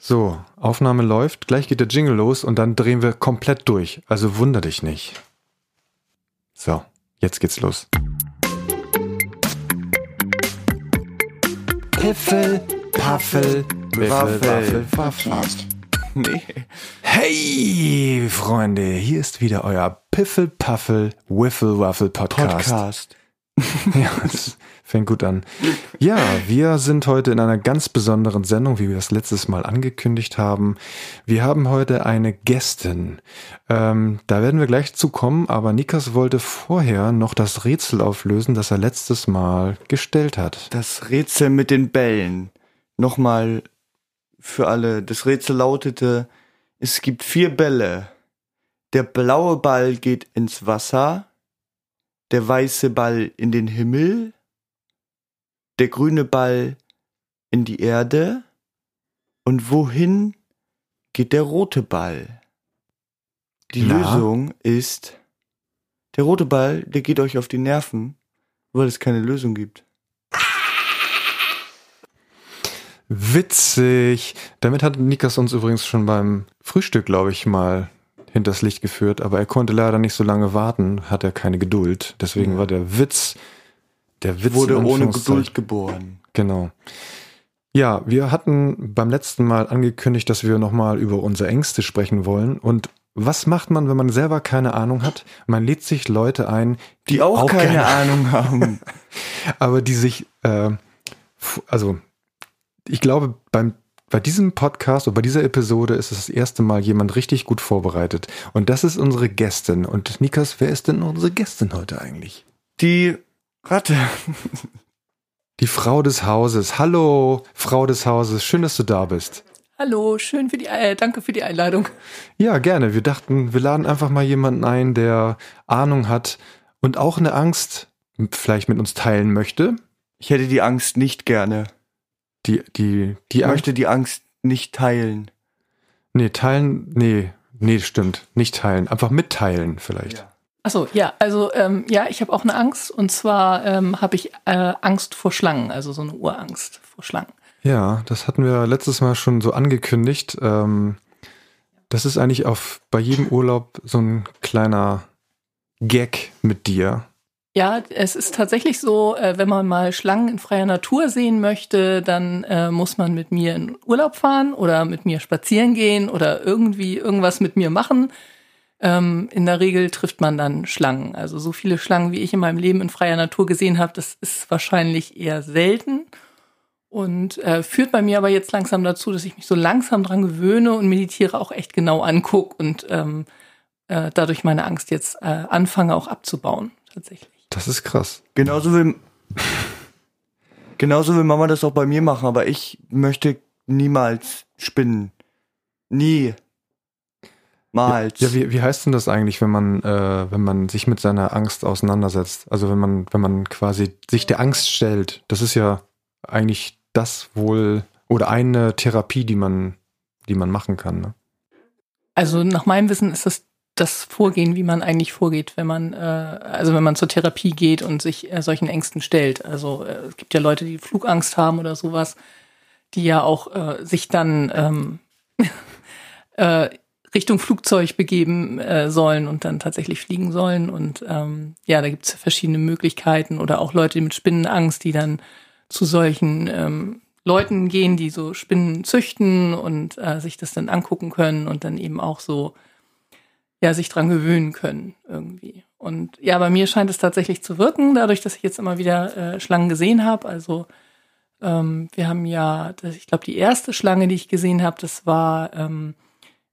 So, Aufnahme läuft, gleich geht der Jingle los und dann drehen wir komplett durch. Also wunder dich nicht. So, jetzt geht's los. Piffel, Paffel, Wiffel, Waffel, Waffel. Nee. Hey, Freunde, hier ist wieder euer Piffel, Paffel, Wiffle, Waffle Podcast. Podcast. Ja, das fängt gut an. Ja, wir sind heute in einer ganz besonderen Sendung, wie wir das letztes Mal angekündigt haben. Wir haben heute eine Gästin. Ähm, da werden wir gleich zu kommen, aber Nikas wollte vorher noch das Rätsel auflösen, das er letztes Mal gestellt hat. Das Rätsel mit den Bällen. Nochmal für alle. Das Rätsel lautete, es gibt vier Bälle. Der blaue Ball geht ins Wasser, der weiße Ball in den Himmel, der grüne Ball in die Erde und wohin geht der rote Ball? Die Na? Lösung ist, der rote Ball, der geht euch auf die Nerven, weil es keine Lösung gibt. Witzig. Damit hat Nikas uns übrigens schon beim Frühstück, glaube ich, mal hinters Licht geführt, aber er konnte leider nicht so lange warten, hat er keine Geduld. Deswegen war der Witz, der Witz Wurde ohne Geduld geboren. Genau. Ja, wir hatten beim letzten Mal angekündigt, dass wir nochmal über unsere Ängste sprechen wollen. Und was macht man, wenn man selber keine Ahnung hat? Man lädt sich Leute ein, Die auch, keine, Ahnung haben. aber die sich, äh, also ich glaube, beim, bei diesem Podcast oder bei dieser Episode ist es das erste Mal jemand richtig gut vorbereitet. Und das ist unsere Gästin. Und Nikas, wer ist denn unsere Gästin heute eigentlich? Die Ratte. Die Frau des Hauses. Hallo, Frau des Hauses. Schön, dass du da bist. Hallo, schön für die, äh, danke für die Einladung. Ja, gerne. Wir dachten, wir laden einfach mal jemanden ein, der Ahnung hat und auch eine Angst vielleicht mit uns teilen möchte. Ich hätte die Angst nicht gerne. Die, die, die Ich Angst. möchte die Angst nicht teilen. Nee, teilen, nee, nee, stimmt. Nicht teilen. Einfach mitteilen vielleicht. Achso, ja, also ähm, ja, ich habe auch eine Angst und zwar ähm, habe ich äh, Angst vor Schlangen, also so eine Urangst vor Schlangen. Ja, das hatten wir letztes Mal schon so angekündigt. Ähm, das ist eigentlich auf bei jedem Urlaub so ein kleiner Gag mit dir. Ja, es ist tatsächlich so, äh, wenn man mal Schlangen in freier Natur sehen möchte, dann äh, muss man mit mir in Urlaub fahren oder mit mir spazieren gehen oder irgendwie irgendwas mit mir machen. Ähm, in der Regel trifft man dann Schlangen. Also so viele Schlangen, wie ich in meinem Leben in freier Natur gesehen habe, das ist wahrscheinlich eher selten. Und äh, führt bei mir aber jetzt langsam dazu, dass ich mich so langsam dran gewöhne und meditiere auch echt genau angucke und ähm, äh, dadurch meine Angst jetzt äh, anfange auch abzubauen, tatsächlich. Das ist krass. Genauso will, genauso will Mama das auch bei mir machen, aber ich möchte niemals spinnen. Nie. Mals. Ja, wie, wie heißt denn das eigentlich, wenn man, äh, wenn man sich mit seiner Angst auseinandersetzt? Also wenn man, wenn man quasi sich der Angst stellt, das ist ja eigentlich das wohl oder eine Therapie, die man, die man machen kann. Ne? Also nach meinem Wissen ist das das Vorgehen, wie man eigentlich vorgeht, wenn man, äh, also wenn man zur Therapie geht und sich äh, solchen Ängsten stellt. Also äh, es gibt ja Leute, die Flugangst haben oder sowas, die ja auch äh, sich dann ähm, äh, Richtung Flugzeug begeben äh, sollen und dann tatsächlich fliegen sollen. Und ähm, ja, da gibt es verschiedene Möglichkeiten oder auch Leute mit Spinnenangst, die dann zu solchen ähm, Leuten gehen, die so Spinnen züchten und äh, sich das dann angucken können und dann eben auch so ja sich dran gewöhnen können irgendwie. Und ja, bei mir scheint es tatsächlich zu wirken, dadurch, dass ich jetzt immer wieder äh, Schlangen gesehen habe. Also ähm, wir haben ja, das, ich glaube, die erste Schlange, die ich gesehen habe, das war ähm,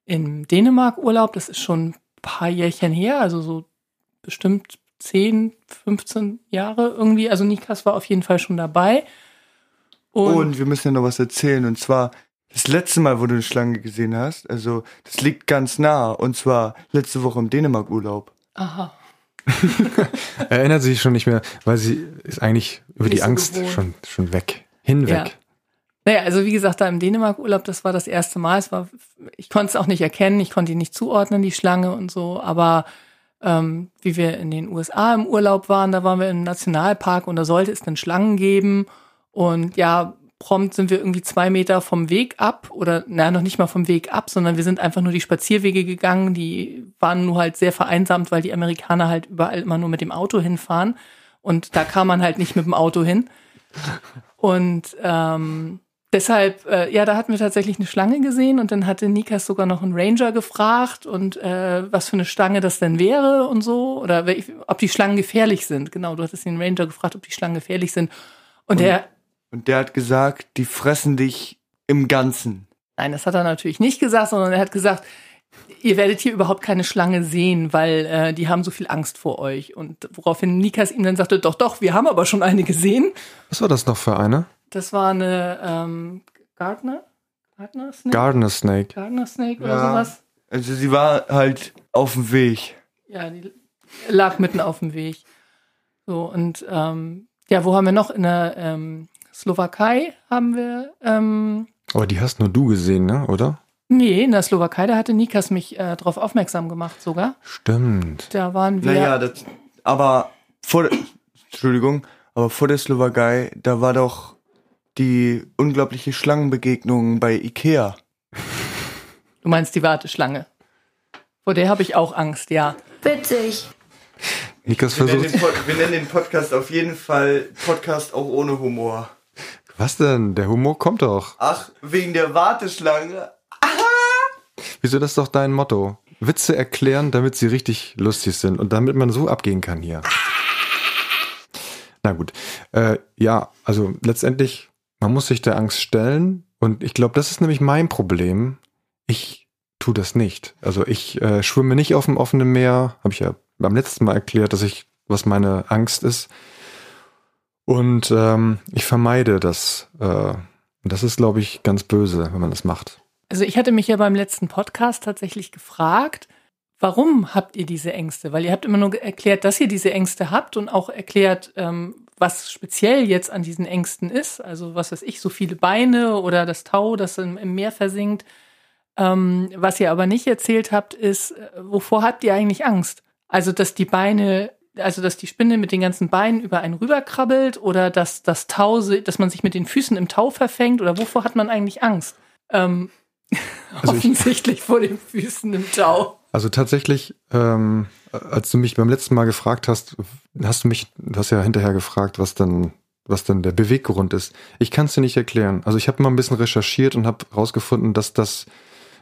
im Dänemark-Urlaub. Das ist schon ein paar Jährchen her, also so bestimmt 10, 15 Jahre irgendwie. Also Nikas war auf jeden Fall schon dabei. Und wir müssen ja noch was erzählen. Und zwar, das letzte Mal, wo du eine Schlange gesehen hast, also das liegt ganz nah. Und zwar letzte Woche im Dänemark-Urlaub. aha. Erinnert sich schon nicht mehr, weil sie ist eigentlich über Nicht die so Angst gewohnt. schon, schon weg. Hinweg. Ja. Naja, also wie gesagt, da im Dänemark-Urlaub, das war das erste Mal. Es war, ich konnte es auch nicht erkennen, ich konnte ihn nicht zuordnen, die Schlange und so. Aber ähm, wie wir in den USA im Urlaub waren, da waren wir im Nationalpark und da sollte es dann Schlangen geben. Und ja, prompt sind wir irgendwie zwei Meter vom Weg ab oder na noch nicht mal vom Weg ab, sondern wir sind einfach nur die Spazierwege gegangen. Die waren nur halt sehr vereinsamt, weil die Amerikaner halt überall immer nur mit dem Auto hinfahren und da kam man halt nicht mit dem Auto hin. Und ähm, deshalb, äh, ja, da hatten wir tatsächlich eine Schlange gesehen und dann hatte Nikas sogar noch einen Ranger gefragt und äh, was für eine Schlange das denn wäre und so oder ob die Schlangen gefährlich sind. Genau, du hattest den Ranger gefragt, ob die Schlangen gefährlich sind. Und, und der und der hat gesagt, die fressen dich im Ganzen. Nein, das hat er natürlich nicht gesagt, sondern er hat gesagt, ihr werdet hier überhaupt keine Schlange sehen, weil äh, die haben so viel Angst vor euch. Und woraufhin Nikas ihm dann sagte, doch, doch, wir haben aber schon eine gesehen. Was war das noch für eine? Das war eine ähm, Gardner? Gardner Snake? Gardner Snake. Gardner Snake oder ja. sowas. Also sie war halt auf dem Weg. Ja, die lag mitten auf dem Weg. So, und ähm, ja, wo haben wir noch? In der ähm, Slowakei haben wir. Ähm, Aber die hast nur du gesehen, ne? Oder? Nee, in der Slowakei, da hatte Nikas mich äh, darauf aufmerksam gemacht sogar. Stimmt. Da waren wir. Naja, das, aber vor der, Entschuldigung, aber vor der Slowakei, da war doch die unglaubliche Schlangenbegegnung bei Ikea. Du meinst die Warteschlange? Vor der habe ich auch Angst, ja. Witzig. Nikas wir, nennen wir nennen den Podcast auf jeden Fall Podcast auch ohne Humor. Was denn? Der Humor kommt doch. Ach, wegen der Warteschlange. Wieso das ist doch dein Motto? Witze erklären, damit sie richtig lustig sind und damit man so abgehen kann hier. Na gut. Äh, ja, also letztendlich, man muss sich der Angst stellen und ich glaube, das ist nämlich mein Problem. Ich tue das nicht. Also ich äh, schwimme nicht auf dem offenen Meer, habe ich ja beim letzten Mal erklärt, dass ich, was meine Angst ist. Und ähm, ich vermeide das. Äh, das ist, glaube ich, ganz böse, wenn man das macht. Also ich hatte mich ja beim letzten Podcast tatsächlich gefragt, warum habt ihr diese Ängste? Weil ihr habt immer nur erklärt, dass ihr diese Ängste habt und auch erklärt, ähm, was speziell jetzt an diesen Ängsten ist. Also was weiß ich, so viele Beine oder das Tau, das im, im Meer versinkt. Ähm, was ihr aber nicht erzählt habt, ist, äh, wovor habt ihr eigentlich Angst? Also, dass die Beine also dass die Spinne mit den ganzen Beinen über einen rüberkrabbelt oder dass das Tau, dass man sich mit den Füßen im Tau verfängt oder wovor hat man eigentlich Angst? Ähm, also offensichtlich vor den Füßen im Tau. Also tatsächlich, ähm, als du mich beim letzten Mal gefragt hast, hast du mich, du hast ja hinterher gefragt, was dann, was dann der Beweggrund ist. Ich kann es dir nicht erklären. Also ich habe mal ein bisschen recherchiert und habe herausgefunden, dass das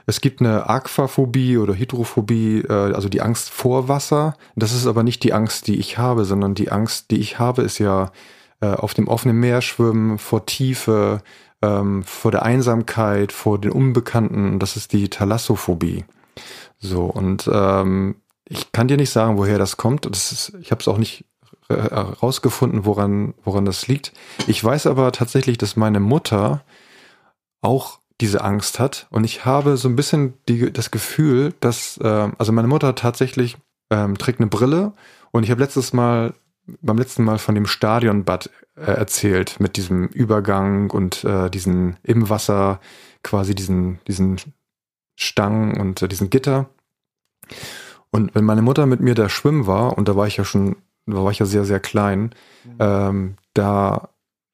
es gibt eine Aquaphobie oder Hydrophobie, äh, also die Angst vor Wasser. Das ist aber nicht die Angst, die ich habe, sondern die Angst, die ich habe, ist ja äh, auf dem offenen Meer schwimmen, vor Tiefe, ähm, vor der Einsamkeit, vor den Unbekannten. Das ist die Thalassophobie. So, und ähm, ich kann dir nicht sagen, woher das kommt. Das ist, ich habe es auch nicht herausgefunden, woran, woran das liegt. Ich weiß aber tatsächlich, dass meine Mutter auch diese Angst hat. Und ich habe so ein bisschen die, das Gefühl, dass, äh, also meine Mutter tatsächlich ähm, trägt eine Brille und ich habe letztes Mal, beim letzten Mal von dem Stadionbad äh, erzählt, mit diesem Übergang und äh, diesen im Wasser, quasi diesen, diesen Stangen und äh, diesen Gitter. Und wenn meine Mutter mit mir da schwimmen war, und da war ich ja schon, da war ich ja sehr, sehr klein, mhm. ähm, da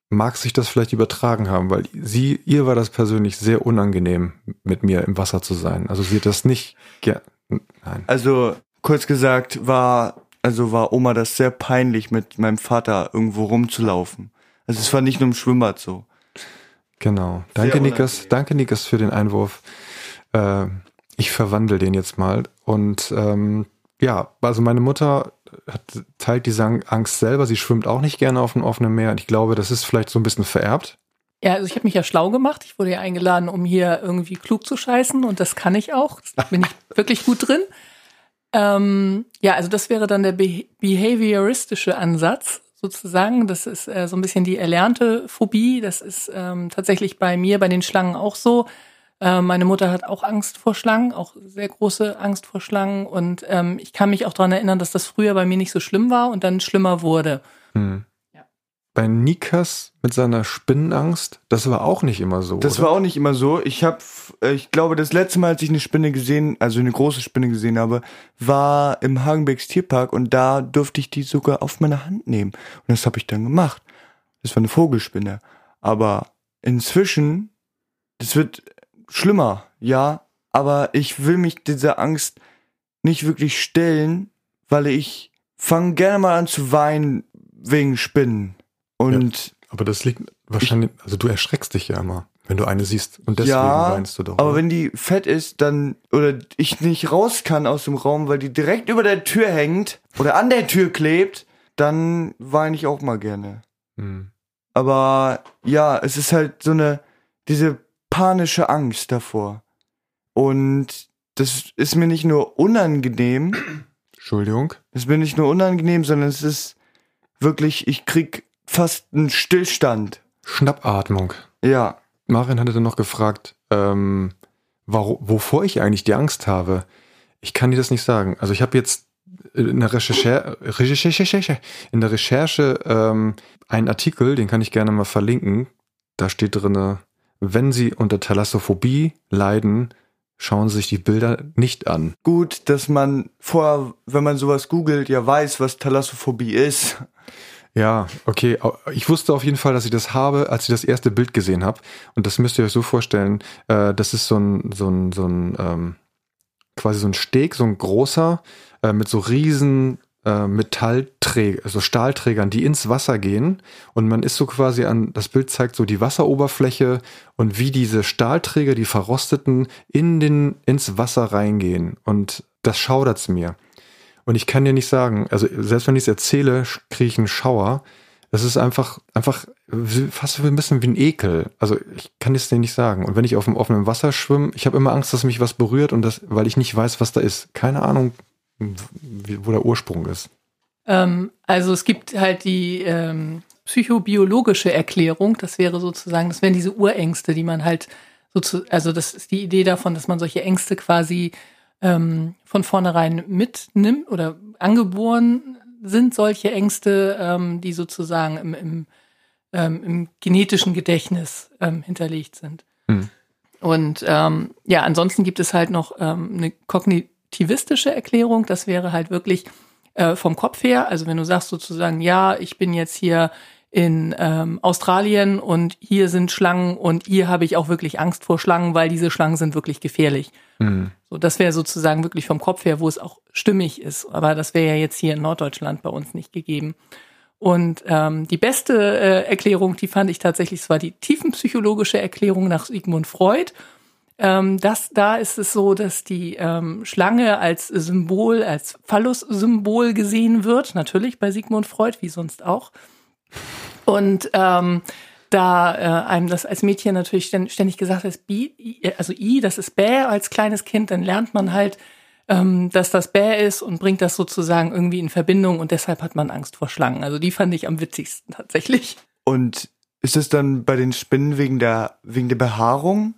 mag sich das vielleicht übertragen haben, weil sie, ihr war das persönlich sehr unangenehm, mit mir im Wasser zu sein. Also sie hat das nicht gern. Nein. Also kurz gesagt war, also war Oma das sehr peinlich, mit meinem Vater irgendwo rumzulaufen. Also es war nicht nur im Schwimmbad so. Genau. Danke, Nikas. Danke, Nikas, für den Einwurf. Äh, ich verwandle den jetzt mal. Und ähm, ja, also meine Mutter hat, teilt diese Angst selber. Sie schwimmt auch nicht gerne auf dem offenen Meer. Und ich glaube, das ist vielleicht so ein bisschen vererbt. Ja, also ich habe mich ja schlau gemacht. Ich wurde ja eingeladen, um hier irgendwie klug zu scheißen. Und das kann ich auch. Da bin ich wirklich gut drin. Ähm, ja, also das wäre dann der be behavioristische Ansatz sozusagen. Das ist äh, so ein bisschen die erlernte Phobie. Das ist ähm, tatsächlich bei mir, bei den Schlangen auch so. Äh, meine Mutter hat auch Angst vor Schlangen, auch sehr große Angst vor Schlangen. Und ähm, ich kann mich auch daran erinnern, dass das früher bei mir nicht so schlimm war und dann schlimmer wurde. Hm. Ja. Bei Nikas mit seiner Spinnenangst, das war auch nicht immer so. Das oder? war auch nicht immer so. Ich habe, äh, ich glaube, das letzte Mal, als ich eine Spinne gesehen, also eine große Spinne gesehen habe, war im Hagenbecks Tierpark und da durfte ich die sogar auf meine Hand nehmen. Und das habe ich dann gemacht. Das war eine Vogelspinne. Aber inzwischen, das wird schlimmer, ja, aber ich will mich dieser Angst nicht wirklich stellen, weil ich fange gerne mal an zu weinen wegen Spinnen. Und ja, aber das liegt wahrscheinlich, also du erschreckst dich ja immer, wenn du eine siehst und deswegen ja, weinst du doch. Aber oder? wenn die fett ist, dann oder ich nicht raus kann aus dem Raum, weil die direkt über der Tür hängt oder an der Tür klebt, dann weine ich auch mal gerne. Hm. Aber ja, es ist halt so eine diese panische Angst davor. Und das ist mir nicht nur unangenehm. Entschuldigung. Es ist mir nicht nur unangenehm, sondern es ist wirklich, ich krieg fast einen Stillstand. Schnappatmung. Ja. Marin hatte dann noch gefragt, ähm, warum, wovor ich eigentlich die Angst habe. Ich kann dir das nicht sagen. Also ich habe jetzt in der Recherche, Recherche in der Recherche ähm, einen Artikel, den kann ich gerne mal verlinken. Da steht drinne, wenn Sie unter Thalassophobie leiden, schauen Sie sich die Bilder nicht an. Gut, dass man vorher, wenn man sowas googelt, ja weiß, was Thalassophobie ist. Ja, okay. Ich wusste auf jeden Fall, dass ich das habe, als ich das erste Bild gesehen habe. Und das müsst ihr euch so vorstellen. Äh, das ist so ein, so ein, so ein ähm, quasi so ein Steg, so ein großer, äh, mit so riesen äh, Metallträger, also Stahlträgern, die ins Wasser gehen. Und man ist so quasi an, das Bild zeigt so die Wasseroberfläche und wie diese Stahlträger, die verrosteten, in den, ins Wasser reingehen. Und das schaudert's mir. Und ich kann dir nicht sagen, also selbst wenn ich es erzähle, kriege ich einen Schauer. Das ist einfach, einfach fast ein bisschen wie ein Ekel. Also ich kann es dir nicht sagen. Und wenn ich auf dem offenen Wasser schwimme, ich habe immer Angst, dass mich was berührt und das, weil ich nicht weiß, was da ist. Keine Ahnung, wo der Ursprung ist. Ähm, also es gibt halt die ähm, psychobiologische Erklärung. Das wäre sozusagen, das wären diese Urängste, die man halt so also das ist die Idee davon, dass man solche Ängste quasi ähm, von vornherein mitnimmt oder angeboren sind solche Ängste, ähm, die sozusagen im, im, ähm, im genetischen Gedächtnis ähm, hinterlegt sind. Mhm. Und ähm, ja, ansonsten gibt es halt noch ähm, eine kognitivistische Erklärung. Das wäre halt wirklich äh, vom Kopf her. Also wenn du sagst sozusagen, ja, ich bin jetzt hier in ähm, Australien und hier sind Schlangen und hier habe ich auch wirklich Angst vor Schlangen, weil diese Schlangen sind wirklich gefährlich. Mhm. So, das wäre sozusagen wirklich vom Kopf her, wo es auch stimmig ist. Aber das wäre ja jetzt hier in Norddeutschland bei uns nicht gegeben. Und ähm, die beste äh, Erklärung, die fand ich tatsächlich, es war die tiefenpsychologische Erklärung nach Sigmund Freud. Ähm, das, da ist es so, dass die ähm, Schlange als Symbol, als Phallus-Symbol gesehen wird. Natürlich bei Sigmund Freud, wie sonst auch. Und ähm, da äh, einem das als Mädchen natürlich ständig gesagt ist, Bi, also I, das ist Bä als kleines Kind, dann lernt man halt, ähm, dass das Bä ist und bringt das sozusagen irgendwie in Verbindung und deshalb hat man Angst vor Schlangen. Also die fand ich am witzigsten tatsächlich. Und ist es dann bei den Spinnen wegen der, wegen der Behaarung?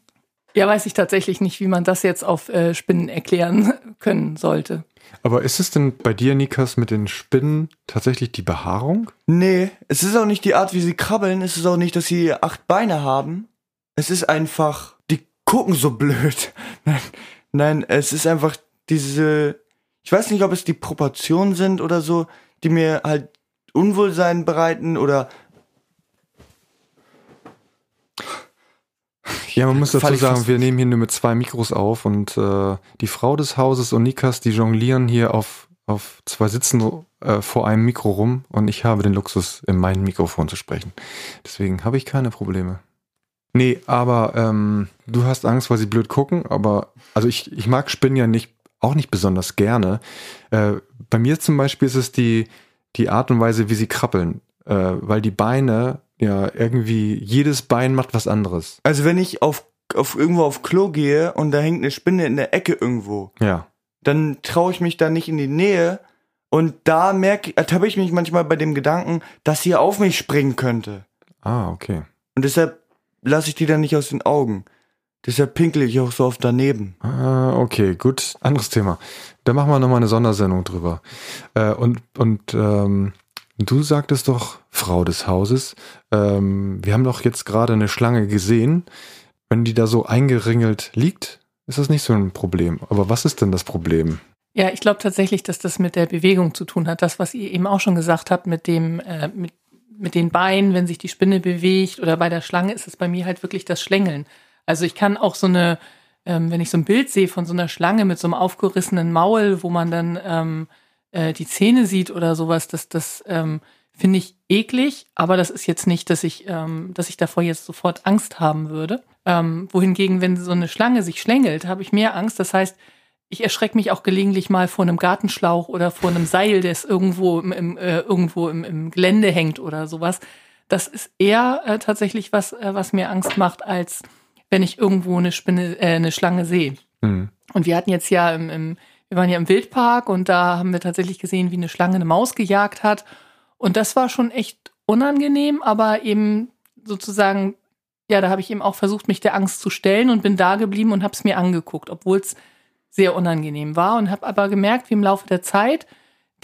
Ja, weiß ich tatsächlich nicht, wie man das jetzt auf äh, Spinnen erklären können sollte. Aber ist es denn bei dir, Nikas, mit den Spinnen tatsächlich die Behaarung? Nee, es ist auch nicht die Art, wie sie krabbeln. Es ist auch nicht, dass sie acht Beine haben. Es ist einfach, die gucken so blöd. Nein, nein, es ist einfach diese, ich weiß nicht, ob es die Proportionen sind oder so, die mir halt Unwohlsein bereiten oder Ja, man muss dazu sagen, wir nehmen hier nur mit zwei Mikros auf und äh, die Frau des Hauses und Nikas, die jonglieren hier auf, auf zwei Sitzen äh, vor einem Mikro rum und ich habe den Luxus, in mein Mikrofon zu sprechen. Deswegen habe ich keine Probleme. Nee, aber ähm, du hast Angst, weil sie blöd gucken, aber also ich, ich mag Spinnen ja nicht, auch nicht besonders gerne. Äh, bei mir zum Beispiel ist es die, die Art und Weise, wie sie krabbeln, äh, weil die Beine ja, irgendwie jedes Bein macht was anderes. Also wenn ich auf, auf irgendwo auf Klo gehe und da hängt eine Spinne in der Ecke irgendwo, ja. dann traue ich mich da nicht in die Nähe und da merke, ertappe ich mich manchmal bei dem Gedanken, dass sie auf mich springen könnte. Ah, okay. Und deshalb lasse ich die dann nicht aus den Augen. Deshalb pinkel ich auch so oft daneben. Ah, okay, gut. Anderes Thema. Da machen wir nochmal eine Sondersendung drüber. Äh, und und ähm, Du sagtest doch, Frau des Hauses, ähm, wir haben doch jetzt gerade eine Schlange gesehen. Wenn die da so eingeringelt liegt, ist das nicht so ein Problem. Aber was ist denn das Problem? Ja, ich glaube tatsächlich, dass das mit der Bewegung zu tun hat. Das, was ihr eben auch schon gesagt habt, mit dem, äh, mit mit den Beinen, wenn sich die Spinne bewegt oder bei der Schlange ist es bei mir halt wirklich das Schlängeln. Also ich kann auch so eine, ähm, wenn ich so ein Bild sehe von so einer Schlange mit so einem aufgerissenen Maul, wo man dann ähm, äh, die Zähne sieht oder sowas, das, das ähm, finde ich eklig, aber das ist jetzt nicht, dass ich, ähm, dass ich davor jetzt sofort Angst haben würde. Ähm, wohingegen, wenn so eine Schlange sich schlängelt, habe ich mehr Angst. Das heißt, ich erschrecke mich auch gelegentlich mal vor einem Gartenschlauch oder vor einem Seil, das irgendwo im, im äh, irgendwo im, im Gelände hängt oder sowas. Das ist eher äh, tatsächlich was, äh, was mir Angst macht, als wenn ich irgendwo eine Spinne, äh, eine Schlange sehe. Mhm. Und wir hatten jetzt ja im, im, wir waren ja im Wildpark und da haben wir tatsächlich gesehen, wie eine Schlange eine Maus gejagt hat. Und das war schon echt unangenehm, aber eben sozusagen, ja, da habe ich eben auch versucht, mich der Angst zu stellen und bin da geblieben und habe es mir angeguckt, obwohl es sehr unangenehm war und habe aber gemerkt, wie im Laufe der Zeit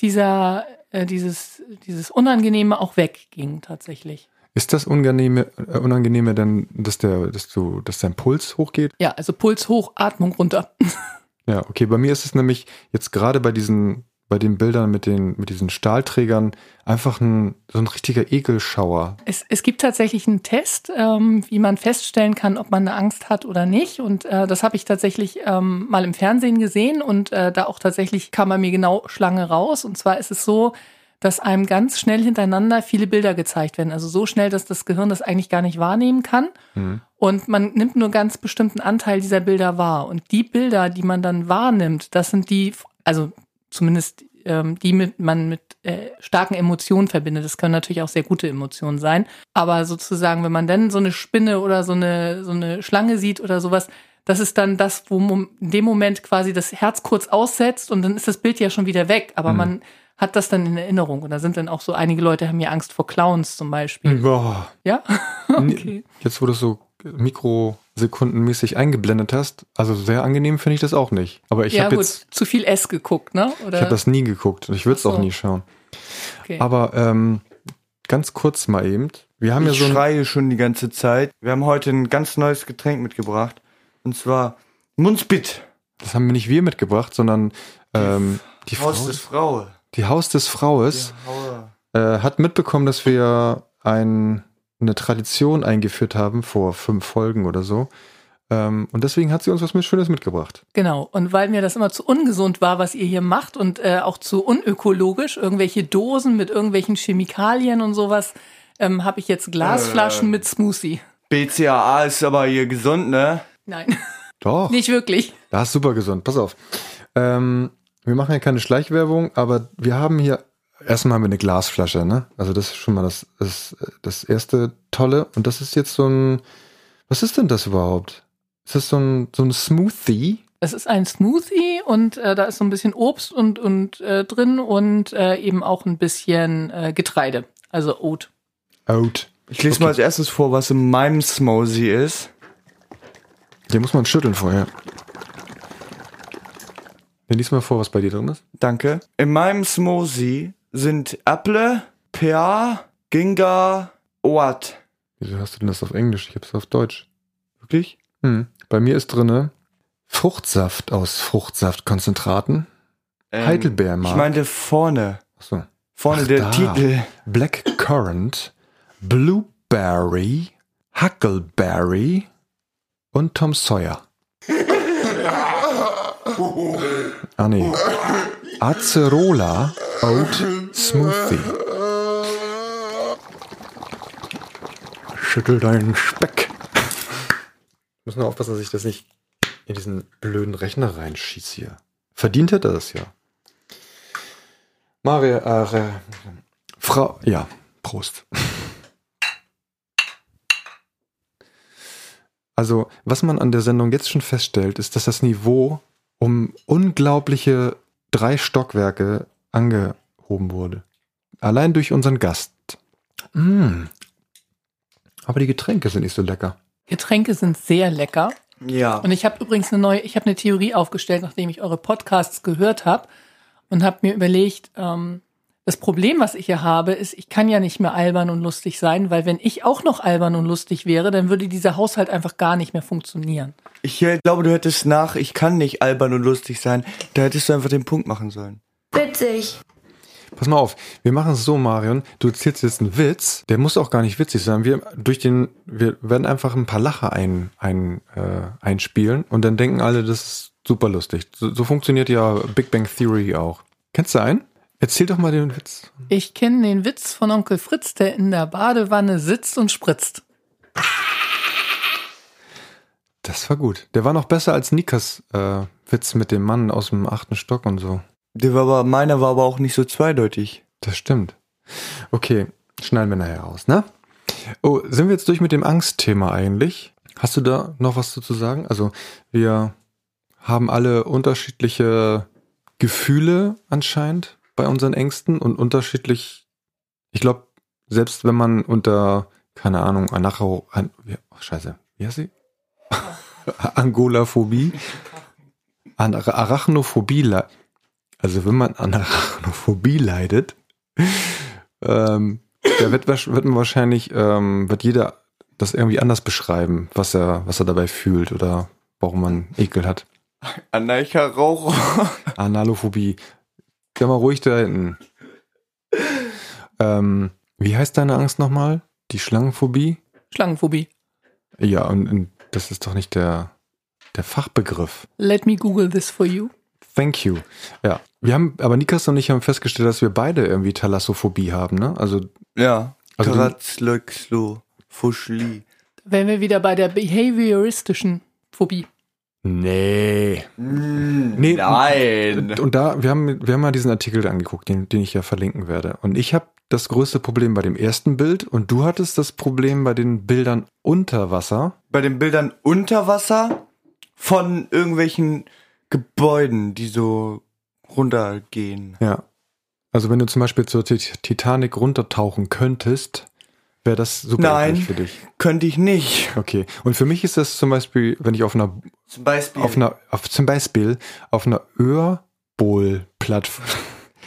dieser äh, dieses dieses Unangenehme auch wegging tatsächlich. Ist das unangenehme, äh, unangenehme denn, dass der, dass du, dass dein Puls hochgeht? Ja, also Puls hoch, Atmung runter. ja, okay. Bei mir ist es nämlich jetzt gerade bei diesen bei den Bildern mit den mit diesen Stahlträgern einfach ein so ein richtiger Ekelschauer. Es, es gibt tatsächlich einen Test, ähm, wie man feststellen kann, ob man eine Angst hat oder nicht. Und äh, das habe ich tatsächlich ähm, mal im Fernsehen gesehen und äh, da auch tatsächlich kam bei mir genau Schlange raus. Und zwar ist es so, dass einem ganz schnell hintereinander viele Bilder gezeigt werden. Also so schnell, dass das Gehirn das eigentlich gar nicht wahrnehmen kann. Mhm. Und man nimmt nur ganz bestimmten Anteil dieser Bilder wahr. Und die Bilder, die man dann wahrnimmt, das sind die, also zumindest ähm, die mit, man mit äh, starken Emotionen verbindet. Das können natürlich auch sehr gute Emotionen sein. Aber sozusagen, wenn man dann so eine Spinne oder so eine, so eine Schlange sieht oder sowas, das ist dann das, wo in dem Moment quasi das Herz kurz aussetzt und dann ist das Bild ja schon wieder weg. Aber mhm. man hat das dann in Erinnerung. Und da sind dann auch so, einige Leute haben ja Angst vor Clowns zum Beispiel. Boah. Ja? okay. Jetzt, wo du so mikrosekundenmäßig eingeblendet hast. Also sehr angenehm finde ich das auch nicht. Aber ich ja, habe jetzt zu viel S geguckt, ne? Oder? Ich habe das nie geguckt und ich würde es so. auch nie schauen. Okay. Aber ähm, ganz kurz mal eben. Wir haben ich ja so schreie schon die ganze Zeit. Wir haben heute ein ganz neues Getränk mitgebracht und zwar Munspit. Das haben wir nicht wir mitgebracht, sondern ähm, die Haus Frau, des Frau. Die Haus des Fraues äh, hat mitbekommen, dass wir ein eine Tradition eingeführt haben vor fünf Folgen oder so. Ähm, und deswegen hat sie uns was mit Schönes mitgebracht. Genau. Und weil mir das immer zu ungesund war, was ihr hier macht und äh, auch zu unökologisch, irgendwelche Dosen mit irgendwelchen Chemikalien und sowas, ähm, habe ich jetzt Glasflaschen äh, mit Smoothie. BCAA ist aber hier gesund, ne? Nein. Doch. Nicht wirklich. Das ist super gesund. Pass auf. Ähm, wir machen ja keine Schleichwerbung, aber wir haben hier Erstmal haben wir eine Glasflasche, ne? Also das ist schon mal das, das, das erste Tolle. Und das ist jetzt so ein, was ist denn das überhaupt? Ist das so ein, so ein Smoothie? Es ist ein Smoothie und äh, da ist so ein bisschen Obst und, und äh, drin und äh, eben auch ein bisschen äh, Getreide, also Oat. Oat. Ich lese okay. mal als erstes vor, was in meinem Smoothie ist. Den muss man schütteln vorher. Dann lies mal vor, was bei dir drin ist. Danke. In meinem Smoothie sind Apple, Pear, Ginga, Oat. Wieso hast du denn das auf Englisch? Ich hab's auf Deutsch. Wirklich? Hm. Bei mir ist drinne Fruchtsaft aus Fruchtsaftkonzentraten. Ähm, Heidelbeermark. Ich meinte vorne. Achso. Vorne Ach, der da. Titel. Black Currant, Blueberry, Huckleberry und Tom Sawyer. ah nee. Acerola Oat Smoothie. Schüttel deinen Speck. Ich muss nur aufpassen, dass ich das nicht in diesen blöden Rechner reinschieße hier. Verdient hätte er das ja. Maria, äh, Frau, ja, Prost. Also, was man an der Sendung jetzt schon feststellt, ist, dass das Niveau um unglaubliche drei Stockwerke angehoben wurde. Allein durch unseren Gast. Mm. Aber die Getränke sind nicht so lecker. Getränke sind sehr lecker. Ja. Und ich habe übrigens eine neue, ich habe eine Theorie aufgestellt, nachdem ich eure Podcasts gehört habe und habe mir überlegt, ähm, das Problem, was ich hier habe, ist, ich kann ja nicht mehr albern und lustig sein, weil wenn ich auch noch albern und lustig wäre, dann würde dieser Haushalt einfach gar nicht mehr funktionieren. Ich äh, glaube, du hättest nach, ich kann nicht albern und lustig sein, da hättest du einfach den Punkt machen sollen. Witzig. Pass mal auf, wir machen es so, Marion. Du erzählst jetzt einen Witz, der muss auch gar nicht witzig sein. Wir durch den, wir werden einfach ein paar Lacher ein, ein, äh, einspielen und dann denken alle, das ist super lustig. So, so funktioniert ja Big Bang Theory auch. Kennst du einen? Erzähl doch mal den Witz. Ich kenne den Witz von Onkel Fritz, der in der Badewanne sitzt und spritzt. Das war gut. Der war noch besser als Nikas äh, Witz mit dem Mann aus dem achten Stock und so. Der war aber, meiner war aber auch nicht so zweideutig. Das stimmt. Okay, schneiden wir nachher raus, ne? Oh, sind wir jetzt durch mit dem Angstthema eigentlich? Hast du da noch was zu sagen? Also, wir haben alle unterschiedliche Gefühle anscheinend bei unseren Ängsten und unterschiedlich, ich glaube, selbst wenn man unter, keine Ahnung, Anacho, an, oh, scheiße, wie heißt sie? Angolaphobie? An Arachnophobie, also wenn man an Arachnophobie leidet, ähm, da wird, wird man wahrscheinlich, ähm, wird jeder das irgendwie anders beschreiben, was er, was er dabei fühlt oder warum man Ekel hat. Anarcha Rauch. Analophobie. Geh mal ruhig da hinten. Ähm, wie heißt deine Angst nochmal? Die Schlangenphobie? Schlangenphobie. Ja, und, und das ist doch nicht der, der Fachbegriff. Let me Google this for you. Thank you. Ja. Wir haben, aber Nikas und ich haben festgestellt, dass wir beide irgendwie Thalassophobie haben, ne? Also, Ja. Also Karazlöxlo. Fuschli. Da wären wir wieder bei der behavioristischen Phobie. Nee. Nee, nein. Und da, wir haben, wir haben mal diesen Artikel angeguckt, den, den ich ja verlinken werde. Und ich habe das größte Problem bei dem ersten Bild und du hattest das Problem bei den Bildern unter Wasser. Bei den Bildern unter Wasser von irgendwelchen Gebäuden, die so runtergehen. Ja. Also wenn du zum Beispiel zur Tit- Titanic runtertauchen könntest, wäre das super Nein. für dich. Könnte ich nicht. Okay. Und für mich ist das zum Beispiel, wenn ich auf einer, Zum Beispiel. auf einer, auf, zum Beispiel auf einer Örbol-Plattform,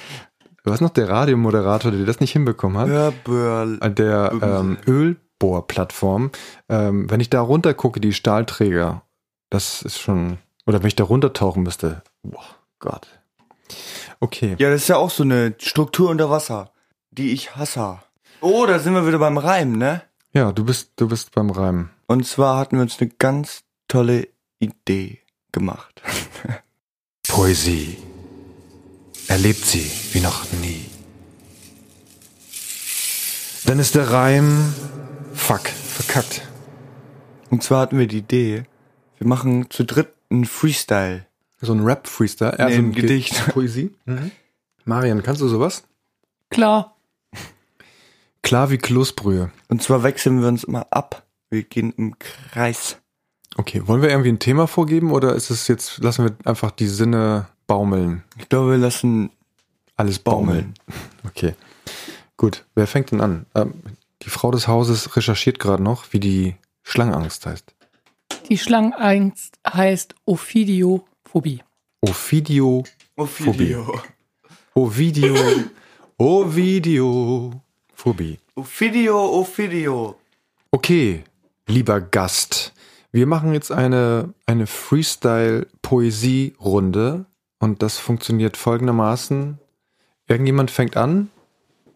was noch der Radiomoderator, der das nicht hinbekommen hat, an der ähm, Ölbohrplattform, ähm, wenn ich da runter gucke, die Stahlträger, das ist schon, oder wenn ich da runtertauchen müsste, boah, Gott. Okay. Ja, das ist ja auch so eine Struktur unter Wasser, die ich hasse. Oh, da sind wir wieder beim Reim, ne? Ja, du bist, du bist beim Reimen. Und zwar hatten wir uns eine ganz tolle Idee gemacht. Poesie. Erlebt sie wie noch nie. Dann ist der Reim, fuck, verkackt. Und zwar hatten wir die Idee, wir machen zu dritt einen Freestyle. So ein Rap-Freestyle, Nee, also ein Gedicht. Poesie. Mhm. Marian, kannst du sowas? Klar. Klar wie Kloßbrühe. Und zwar wechseln wir uns immer ab. Wir gehen im Kreis. Okay, wollen wir irgendwie ein Thema vorgeben oder ist es jetzt, lassen wir einfach die Sinne baumeln? Ich glaube, wir lassen Alles baumeln. Okay. Gut, wer fängt denn an? Ähm, die Frau des Hauses recherchiert gerade noch, wie die Schlangenangst heißt. Die Schlangenangst heißt Ophidiophobie. Ophidio, Ophidio. Ovidio, Ovidio, Phobie. Ophidio, Ophidio. Okay, lieber Gast, wir machen jetzt eine, eine Freestyle-Poesie-Runde und das funktioniert folgendermaßen. Irgendjemand fängt an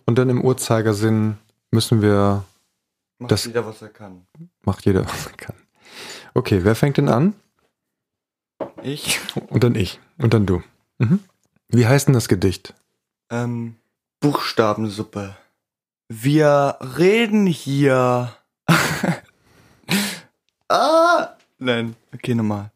und dann im Uhrzeigersinn müssen wir, Macht Das- jeder, was er kann. macht jeder, was er kann. Okay, wer fängt denn an? Ich? Und dann ich. Und dann du. Mhm. Wie heißt denn das Gedicht? Ähm, Buchstabensuppe. Wir reden hier. ah! Nein, okay, nochmal.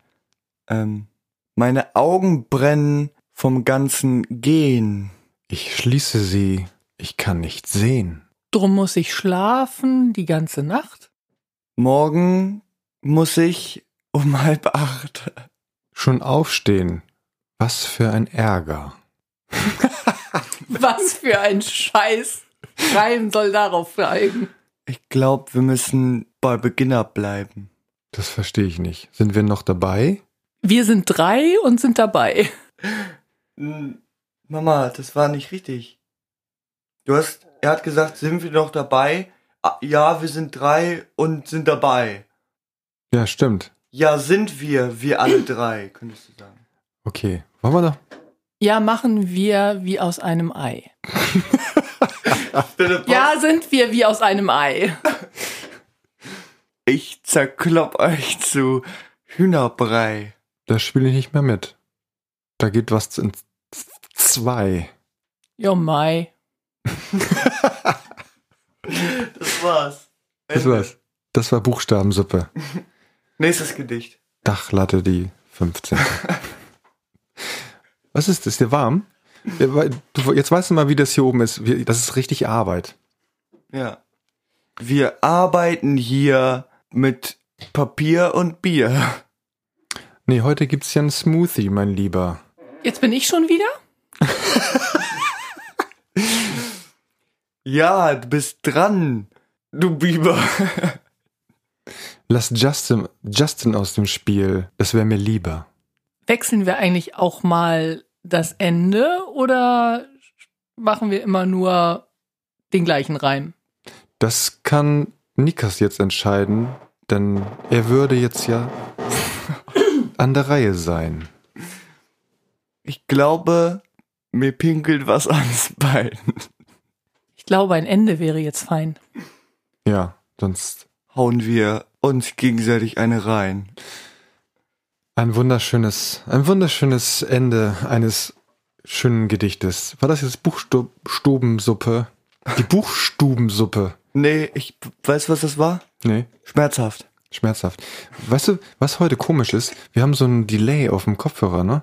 Ähm, meine Augen brennen vom ganzen Gehen. Ich schließe sie, ich kann nicht sehen. Drum muss ich schlafen die ganze Nacht. Morgen muss ich um halb acht. Schon aufstehen. Was für ein Ärger. Was für ein Scheiß. Reim soll darauf folgen. Ich glaube, wir müssen bei Beginner bleiben. Das verstehe ich nicht. Sind wir noch dabei? Wir sind drei und sind dabei. Hm, Mama, das war nicht richtig. Du hast, er hat gesagt, sind wir noch dabei? Ah, Ja, wir sind drei und sind dabei. Ja, stimmt. Ja, sind wir, wir alle drei, könntest du sagen. Okay. Wollen wir noch? Ja, machen wir wie aus einem Ei. ja, sind wir wie aus einem Ei. Ich zerklopp euch zu Hühnerbrei. Da spiele ich nicht mehr mit. Da geht was in zwei. Jo, Mai. Das war's. Das war's. Das war Buchstabensuppe. Nächstes Gedicht. Dachlatte die 15. Was ist das? Ist dir warm? Jetzt weißt du mal, wie das hier oben ist. Das ist richtig Arbeit. Ja. Wir arbeiten hier mit Papier und Bier. Nee, heute gibt's ja einen Smoothie, mein Lieber. Jetzt bin ich schon wieder? Ja, du bist dran. Du Biber. Lass Justin, Justin aus dem Spiel. Das wäre mir lieber. Wechseln wir eigentlich auch mal das Ende oder machen wir immer nur den gleichen Reim? Das kann Nikas jetzt entscheiden, denn er würde jetzt ja an der Reihe sein. Ich glaube, mir pinkelt was ans Bein. Ich glaube, ein Ende wäre jetzt fein. Ja, sonst Hauen wir uns gegenseitig eine rein. Ein wunderschönes, ein wunderschönes Ende eines schönen Gedichtes. War das jetzt Buchstubensuppe? Die Buchstubensuppe. Nee, ich weiß, was das war? Nee, Schmerzhaft. schmerzhaft. Weißt du, was heute komisch ist? Wir haben so ein Delay auf dem Kopfhörer, ne?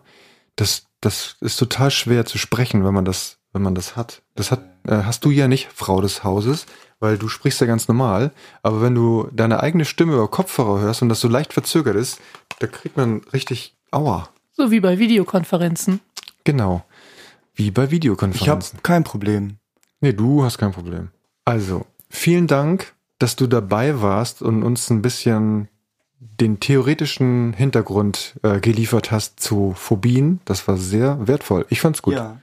Das, das ist total schwer zu sprechen, wenn man das, wenn man das hat. Das hat, äh, hast du ja nicht, Frau des Hauses, weil du sprichst ja ganz normal. Aber wenn du deine eigene Stimme über Kopfhörer hörst und das so leicht verzögert ist, da kriegt man richtig Aua. So wie bei Videokonferenzen. Genau. Wie bei Ich habe Videokonferenzen. kein Problem. Nee, du hast kein Problem. Also, vielen Dank, dass du dabei warst und uns ein bisschen den theoretischen Hintergrund äh, geliefert hast zu Phobien. Das war sehr wertvoll. Ich fand's gut. Ja.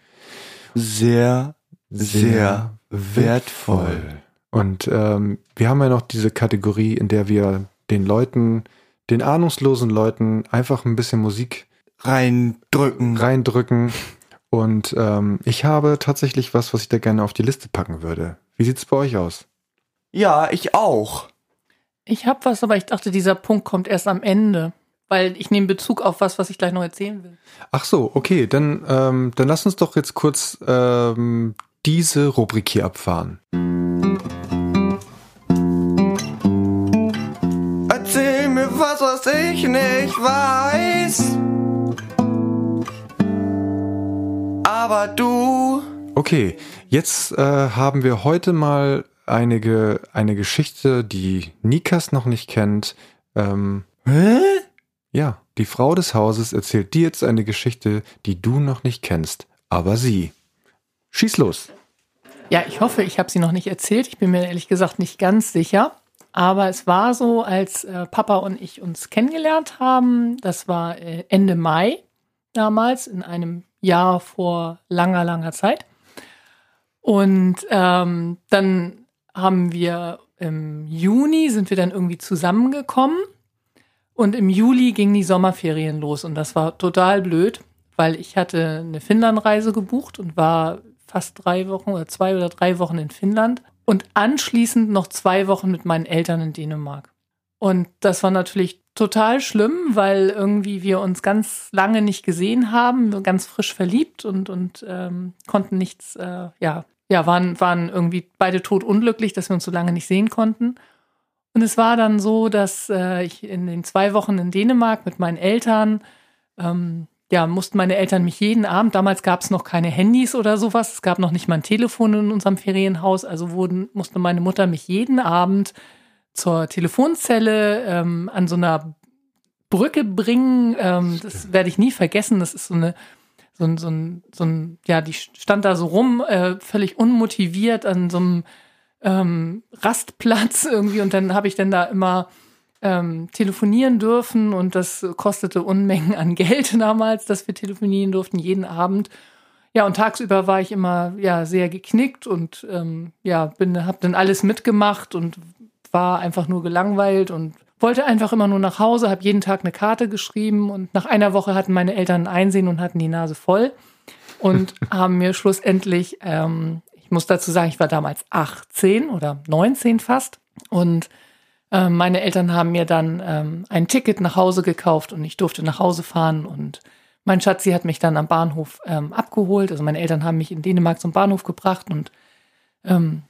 Sehr, sehr wertvoll. Und ähm, wir haben ja noch diese Kategorie, in der wir den Leuten, den ahnungslosen Leuten einfach ein bisschen Musik Reindrücken. reindrücken. Und ähm, ich habe tatsächlich was, was ich da gerne auf die Liste packen würde. Wie sieht's bei euch aus? Ja, ich auch. Ich habe was, aber ich dachte, dieser Punkt kommt erst am Ende. Weil ich nehme Bezug auf was, was ich gleich noch erzählen will. Ach so, okay, dann, ähm, dann lass uns doch jetzt kurz ähm, diese Rubrik hier abfahren. Erzähl mir was, was ich nicht weiß. Aber du. Okay, jetzt äh, haben wir heute mal einige, eine Geschichte, die Nikas noch nicht kennt. Ähm, Hä? Ja, die Frau des Hauses erzählt dir jetzt eine Geschichte, die du noch nicht kennst, aber sie. Schieß los. Ja, ich hoffe, ich habe sie noch nicht erzählt. Ich bin mir ehrlich gesagt nicht ganz sicher. Aber es war so, als äh, Papa und ich uns kennengelernt haben, das war äh, Ende Mai damals, in einem Jahr vor langer, langer Zeit. Und ähm, dann haben wir im Juni, sind wir dann irgendwie zusammengekommen. Und im Juli gingen die Sommerferien los. Und das war total blöd, weil ich hatte eine Finnlandreise gebucht und war fast drei Wochen oder zwei oder drei Wochen in Finnland und anschließend noch zwei Wochen mit meinen Eltern in Dänemark. Und das war natürlich total schlimm, weil irgendwie wir uns ganz lange nicht gesehen haben, ganz frisch verliebt und, und ähm, konnten nichts, äh, ja, ja, waren, waren irgendwie beide tot unglücklich, dass wir uns so lange nicht sehen konnten. Und es war dann so, dass äh, ich in den zwei Wochen in Dänemark mit meinen Eltern ähm, ja, mussten meine Eltern mich jeden Abend, damals gab es noch keine Handys oder sowas, es gab noch nicht mal ein Telefon in unserem Ferienhaus, also wurden, musste meine Mutter mich jeden Abend zur Telefonzelle ähm, an so einer Brücke bringen. Ähm, das werde ich nie vergessen. Das ist so eine, so ein, so ein, so ein, ja, die stand da so rum, äh, völlig unmotiviert an so einem ähm, Rastplatz irgendwie und dann habe ich dann da immer ähm, telefonieren dürfen und das kostete Unmengen an Geld damals, dass wir telefonieren durften, jeden Abend. Ja, und tagsüber war ich immer ja sehr geknickt und ähm, ja, bin, hab dann alles mitgemacht und war einfach nur gelangweilt und wollte einfach immer nur nach Hause, habe jeden Tag eine Karte geschrieben und nach einer Woche hatten meine Eltern ein Einsehen und hatten die Nase voll. und haben mir schlussendlich, ähm, muss dazu sagen, ich war damals 18 oder 19 fast und ähm, meine Eltern haben mir dann ähm, ein Ticket nach Hause gekauft und ich durfte nach Hause fahren und mein Schatzi hat mich dann am Bahnhof ähm, abgeholt. Also meine Eltern haben mich in Dänemark zum Bahnhof gebracht und ähm,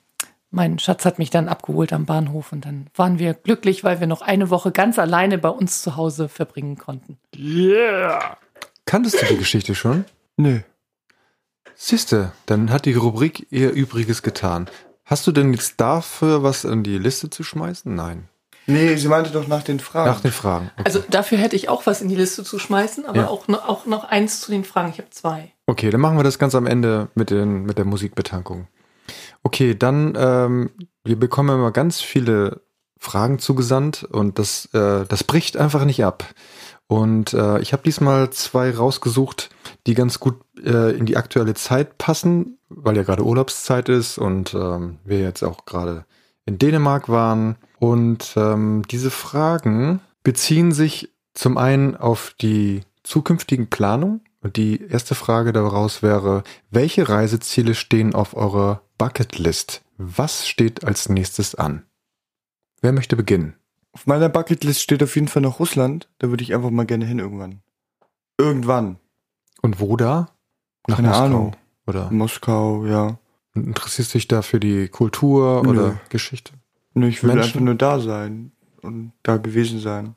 mein Schatz hat mich dann abgeholt am Bahnhof und dann waren wir glücklich, weil wir noch eine Woche ganz alleine bei uns zu Hause verbringen konnten. Yeah! Kanntest du die Geschichte schon? Nö. Siehste, dann hat die Rubrik ihr Übriges getan. Hast du denn jetzt dafür was in die Liste zu schmeißen? Nein. Nee, sie meinte doch nach den Fragen. Nach den Fragen. Okay. Also dafür hätte ich auch was in die Liste zu schmeißen, aber Ja. auch, noch, auch noch eins zu den Fragen. Ich habe zwei. Okay, dann machen wir das ganz am Ende mit, den, mit der Musikbetankung. Okay, dann, ähm, wir bekommen immer ganz viele Fragen zugesandt und das, äh, das bricht einfach nicht ab. Und äh, ich habe diesmal zwei rausgesucht, die ganz gut äh, in die aktuelle Zeit passen, weil ja gerade Urlaubszeit ist und ähm, wir jetzt auch gerade in Dänemark waren. Und ähm, diese Fragen beziehen sich zum einen auf die zukünftigen Planung. Und die erste Frage daraus wäre, welche Reiseziele stehen auf eurer Bucketlist? Was steht als nächstes an? Wer möchte beginnen? Auf meiner Bucketlist steht auf jeden Fall noch Russland. Da würde ich einfach mal gerne hin irgendwann. Irgendwann. Und wo da? Nach Keine Moskau. Ahnung. Oder Moskau, ja. Und interessierst du dich da für die Kultur Nö. oder Geschichte? Nö, ich Menschen? einfach nur da sein und da gewesen sein.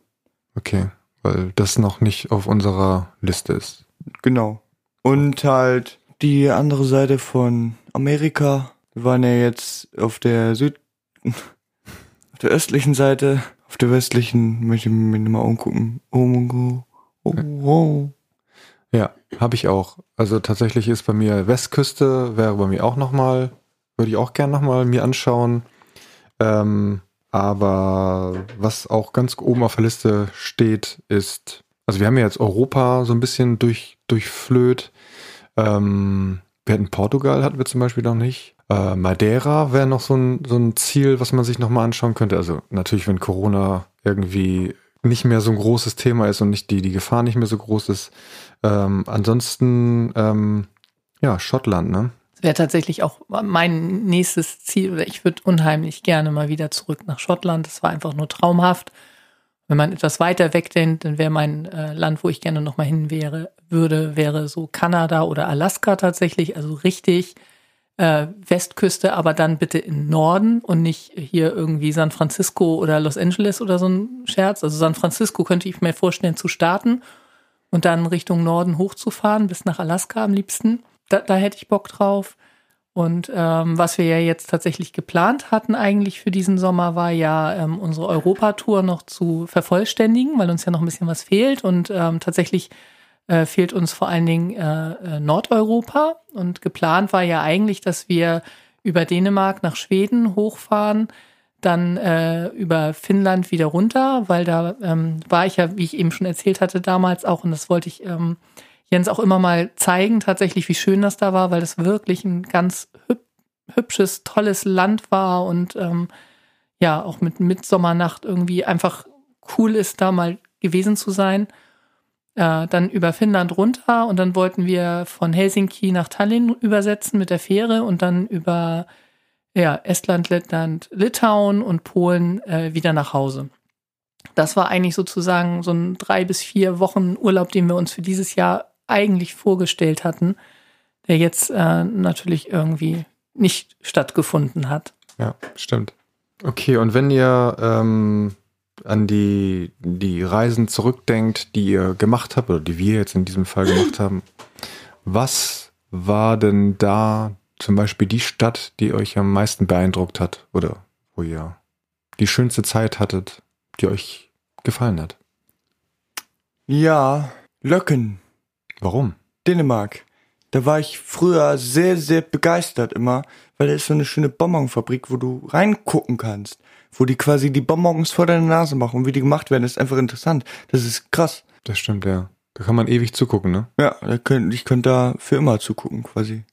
Okay, weil das noch nicht auf unserer Liste ist. Genau. Und halt die andere Seite von Amerika. Wir waren ja jetzt auf der Süd, auf der östlichen Seite. Auf der westlichen möchte ich mir mal umgucken. Oh, oh, oh. Ja, habe ich auch. Also tatsächlich ist bei mir Westküste, wäre bei mir auch nochmal, würde ich auch gern nochmal mir anschauen. Ähm, aber was auch ganz oben auf der Liste steht, ist, also wir haben ja jetzt Europa so ein bisschen durch, durchflöht. Ähm, wir hatten Portugal, hatten wir zum Beispiel noch nicht. Äh, Madeira wäre noch so ein, so ein Ziel, was man sich nochmal anschauen könnte. Also natürlich, wenn Corona irgendwie nicht mehr so ein großes Thema ist und nicht die, die Gefahr nicht mehr so groß ist. Ähm, ansonsten, ähm, ja, Schottland, ne? Das wäre tatsächlich auch mein nächstes Ziel. Ich würde unheimlich gerne mal wieder zurück nach Schottland. Das war einfach nur traumhaft. Wenn man etwas weiter wegdenkt, dann wäre mein äh, Land, wo ich gerne noch mal hin wäre, würde, wäre so Kanada oder Alaska tatsächlich. Also richtig äh, Westküste, aber dann bitte im Norden und nicht hier irgendwie San Francisco oder Los Angeles oder so ein Scherz. Also San Francisco könnte ich mir vorstellen zu starten und dann Richtung Norden hochzufahren bis nach Alaska am liebsten. Da, da hätte ich Bock drauf. Und ähm, was wir ja jetzt tatsächlich geplant hatten eigentlich für diesen Sommer, war ja ähm, unsere Europatour noch zu vervollständigen, weil uns ja noch ein bisschen was fehlt. Und ähm, tatsächlich äh, fehlt uns vor allen Dingen äh, äh, Nordeuropa. Und geplant war ja eigentlich, dass wir über Dänemark nach Schweden hochfahren, dann äh, über Finnland wieder runter, weil da ähm, war ich ja, wie ich eben schon erzählt hatte, damals auch, und das wollte ich ähm, Jens auch immer mal zeigen, tatsächlich, wie schön das da war, weil das wirklich ein ganz hüb hübsches, tolles Land war und ähm, ja, auch mit Mitsommernacht irgendwie einfach cool ist, da mal gewesen zu sein. Äh, dann über Finnland runter und dann wollten wir von Helsinki nach Tallinn übersetzen mit der Fähre und dann über ja, Estland, Lettland, Litauen und Polen äh, wieder nach Hause. Das war eigentlich sozusagen so ein drei bis vier Wochen Urlaub, den wir uns für dieses Jahr eigentlich vorgestellt hatten, der jetzt äh, natürlich irgendwie nicht stattgefunden hat. Ja, stimmt. Okay, und wenn ihr ähm, an die, die Reisen zurückdenkt, die ihr gemacht habt, oder die wir jetzt in diesem Fall gemacht haben, was war denn da zum Beispiel die Stadt, die euch am meisten beeindruckt hat oder wo ihr die schönste Zeit hattet, die euch gefallen hat? Ja, Löcken, Warum? Dänemark. Da war ich früher sehr, sehr begeistert immer, weil da ist so eine schöne Bonbonfabrik, wo du reingucken kannst. Wo die quasi die Bonbons vor deiner Nase machen und wie die gemacht werden, ist einfach interessant. Das ist krass. Das stimmt, ja. Da kann man ewig zugucken, ne? Ja, da könnt, ich könnte da für immer zugucken quasi.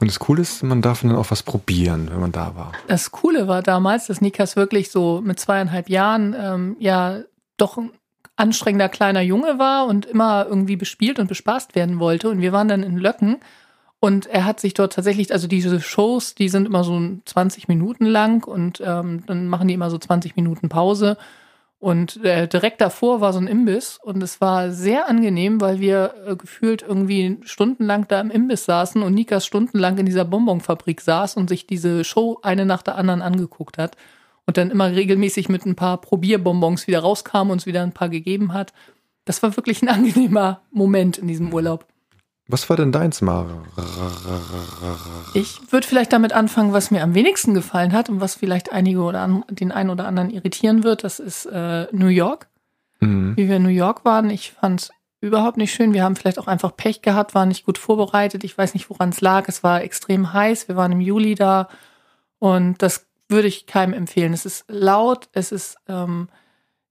Und das Coole ist, man darf dann auch was probieren, wenn man da war. Das Coole war damals, dass Nikas wirklich so mit zweieinhalb Jahren ähm, ja doch ein anstrengender kleiner Junge war und immer irgendwie bespielt und bespaßt werden wollte. Und wir waren dann in Löcken Und er hat sich dort tatsächlich, also diese Shows, die sind immer so 20 Minuten lang und ähm, dann machen die immer so 20 Minuten Pause. Und äh, direkt davor war so ein Imbiss und es war sehr angenehm, weil wir äh, gefühlt irgendwie stundenlang da im Imbiss saßen und Nikas stundenlang in dieser Bonbonfabrik saß und sich diese Show eine nach der anderen angeguckt hat und dann immer regelmäßig mit ein paar Probierbonbons wieder rauskam und uns wieder ein paar gegeben hat. Das war wirklich ein angenehmer Moment in diesem Urlaub. Was war denn deins, Mar? Ich würde vielleicht damit anfangen, was mir am wenigsten gefallen hat und was vielleicht einige oder an, den einen oder anderen irritieren wird. Das ist äh, New York. Mhm. Wie wir in New York waren, ich fand es überhaupt nicht schön. Wir haben vielleicht auch einfach Pech gehabt, waren nicht gut vorbereitet. Ich weiß nicht, woran es lag. Es war extrem heiß. Wir waren im Juli da und das würde ich keinem empfehlen. Es ist laut, es ist ähm,